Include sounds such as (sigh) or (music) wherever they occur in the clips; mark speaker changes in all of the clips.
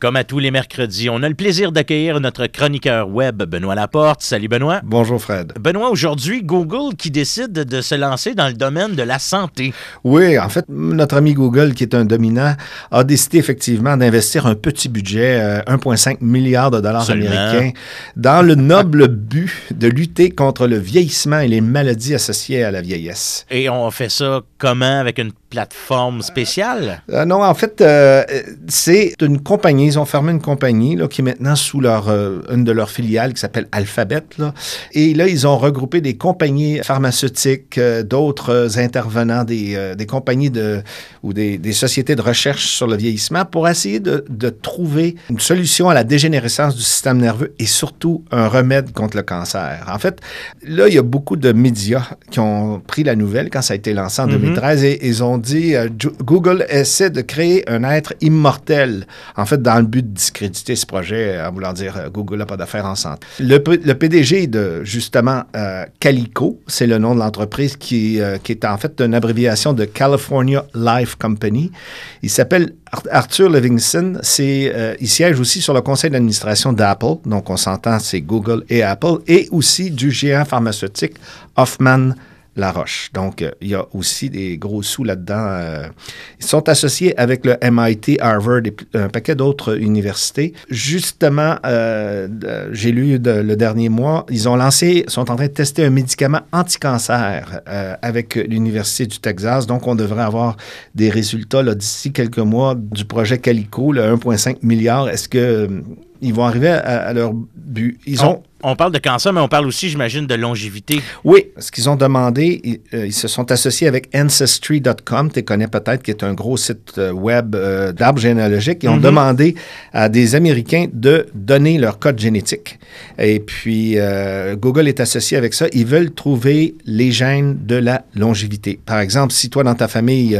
Speaker 1: Comme à tous les mercredis, on a le plaisir d'accueillir notre chroniqueur web, Benoît Laporte. Salut Benoît.
Speaker 2: Bonjour Fred.
Speaker 1: Benoît, aujourd'hui, Google qui décide de se lancer dans le domaine de la santé.
Speaker 2: Oui, en fait, notre ami Google, qui est un dominant, a décidé effectivement d'investir un petit budget, 1,5 euh, milliard de dollars américains, dans le noble (laughs) but de lutter contre le vieillissement et les maladies associées à la vieillesse.
Speaker 1: Et on fait ça comment? Avec une plateforme spéciale?
Speaker 2: Euh, non, en fait, euh, c'est une compagnie ils ont fermé une compagnie là, qui est maintenant sous leur, euh, une de leurs filiales qui s'appelle Alphabet. Là. Et là, ils ont regroupé des compagnies pharmaceutiques, d'autres intervenants, des, des, compagnies de, ou des, des, sociétés de recherche sur le vieillissement pour essayer de, de, trouver une solution à la dégénérescence du système nerveux et surtout un remède contre le cancer. En fait, là, il y a beaucoup de médias qui ont pris la nouvelle quand ça a été lancé en 2013 mm-hmm. et ils ont dit Google essaie de créer un être immortel. En fait, dans le but de discréditer ce projet euh, en voulant dire euh, Google n'a pas d'affaires en santé. Le, PDG de, justement, euh, Calico, c'est le nom de l'entreprise qui, est en fait une abréviation de California Life Company. Il s'appelle Arthur Livingston. Il siège aussi sur le conseil d'administration d'Apple. Donc, on s'entend, c'est Google et Apple. Et aussi du géant pharmaceutique Hoffman la Roche. Donc, euh, il y a aussi des gros sous là-dedans. Euh. ils sont associés avec le MIT, Harvard et un paquet d'autres universités. Justement, euh, j'ai lu le dernier mois, ils ont lancé, sont en train de tester un médicament anti-cancer avec l'Université du Texas. Donc, on devrait avoir des résultats d'ici quelques mois du projet Calico, le 1,5 milliard. Est-ce que ils vont arriver à, leur but? Ils
Speaker 1: ont... On, parle de cancer, mais on parle aussi, j'imagine, de longévité.
Speaker 2: Oui, ce qu'ils ont demandé, ils, euh, se sont associés avec Ancestry.com, tu connais peut-être, qui est un gros site euh, web euh, d'arbres généalogiques. Ils ont mhm. demandé à des Américains de donner leur code génétique. Et puis, Google est associé avec ça. Ils veulent trouver les gènes de la longévité. Par exemple, si toi, dans ta famille,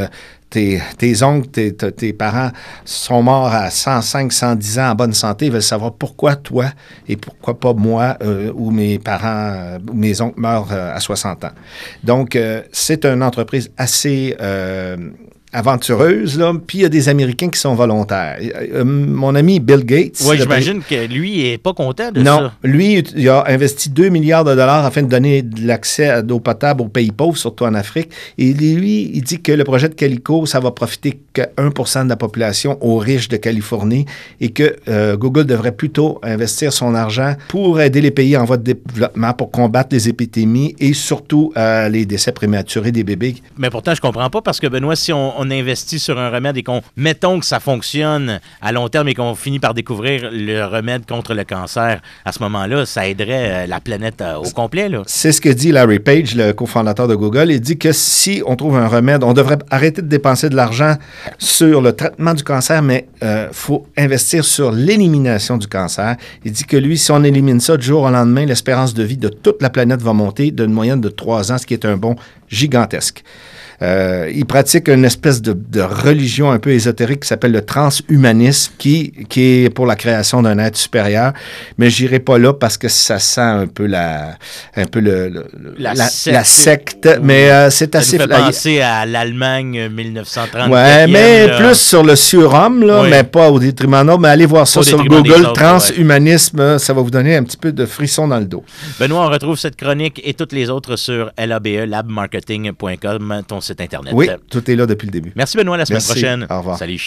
Speaker 2: tes, oncles, tes, parents sont morts à 105, 110 ans en bonne santé, ils veulent savoir pourquoi toi et pourquoi pas moi euh, ou mes parents ou mes oncles meurent euh, à 60 ans. Donc, euh, c'est une entreprise assez aventureuse, là. Puis il y a des Américains qui sont volontaires. Euh, mon ami Bill Gates.
Speaker 1: Oui, j'imagine que lui n'est pas content de
Speaker 2: ça. Non, lui, il a investi 2 milliards de dollars afin de donner de l'accès à l'eau potable aux pays pauvres, surtout en Afrique. Et lui, il dit que le projet de Calico, ça va profiter que 1 de la population aux riches de Californie et que euh, Google devrait plutôt investir son argent pour aider les pays en voie de développement, pour combattre les épidémies et surtout euh, les décès prématurés des bébés.
Speaker 1: Mais pourtant, je comprends pas parce que, Benoît, si on on investit sur un remède et qu'on, mettons que ça fonctionne à long terme et qu'on finit par découvrir le remède contre le cancer, à ce moment-là, ça aiderait euh, la planète euh, au complet.
Speaker 2: C'est ce que dit Larry Page, le cofondateur de Google. Il dit que si on trouve un remède, on devrait arrêter de dépenser de l'argent sur le traitement du cancer, mais il euh, faut investir sur l'élimination du cancer. Il dit que lui, si on élimine ça du jour au lendemain, l'espérance de vie de toute la planète va monter d'une moyenne de trois ans, ce qui est un bond gigantesque. Euh, il pratique une espèce de, religion un peu ésotérique qui s'appelle le transhumanisme, qui, qui est pour la création d'un être supérieur. Mais j'irai pas là parce que ça sent un peu la, un peu le,
Speaker 1: la, secte.
Speaker 2: mais euh, c'est assez.
Speaker 1: Ça fait penser à l'Allemagne 1930.
Speaker 2: Ouais, mais plus sur le surhomme, là, mais pas au détriment d'autres. Mais allez voir ça sur Google, transhumanisme, ça va vous donner un petit peu de frisson dans le dos.
Speaker 1: Benoît, on retrouve cette chronique et toutes les autres sur labe, labmarketing.com, ton
Speaker 2: Internet. Oui, tout est là depuis le début.
Speaker 1: Merci Benoît, la semaine prochaine.
Speaker 2: Au revoir.
Speaker 1: Salut.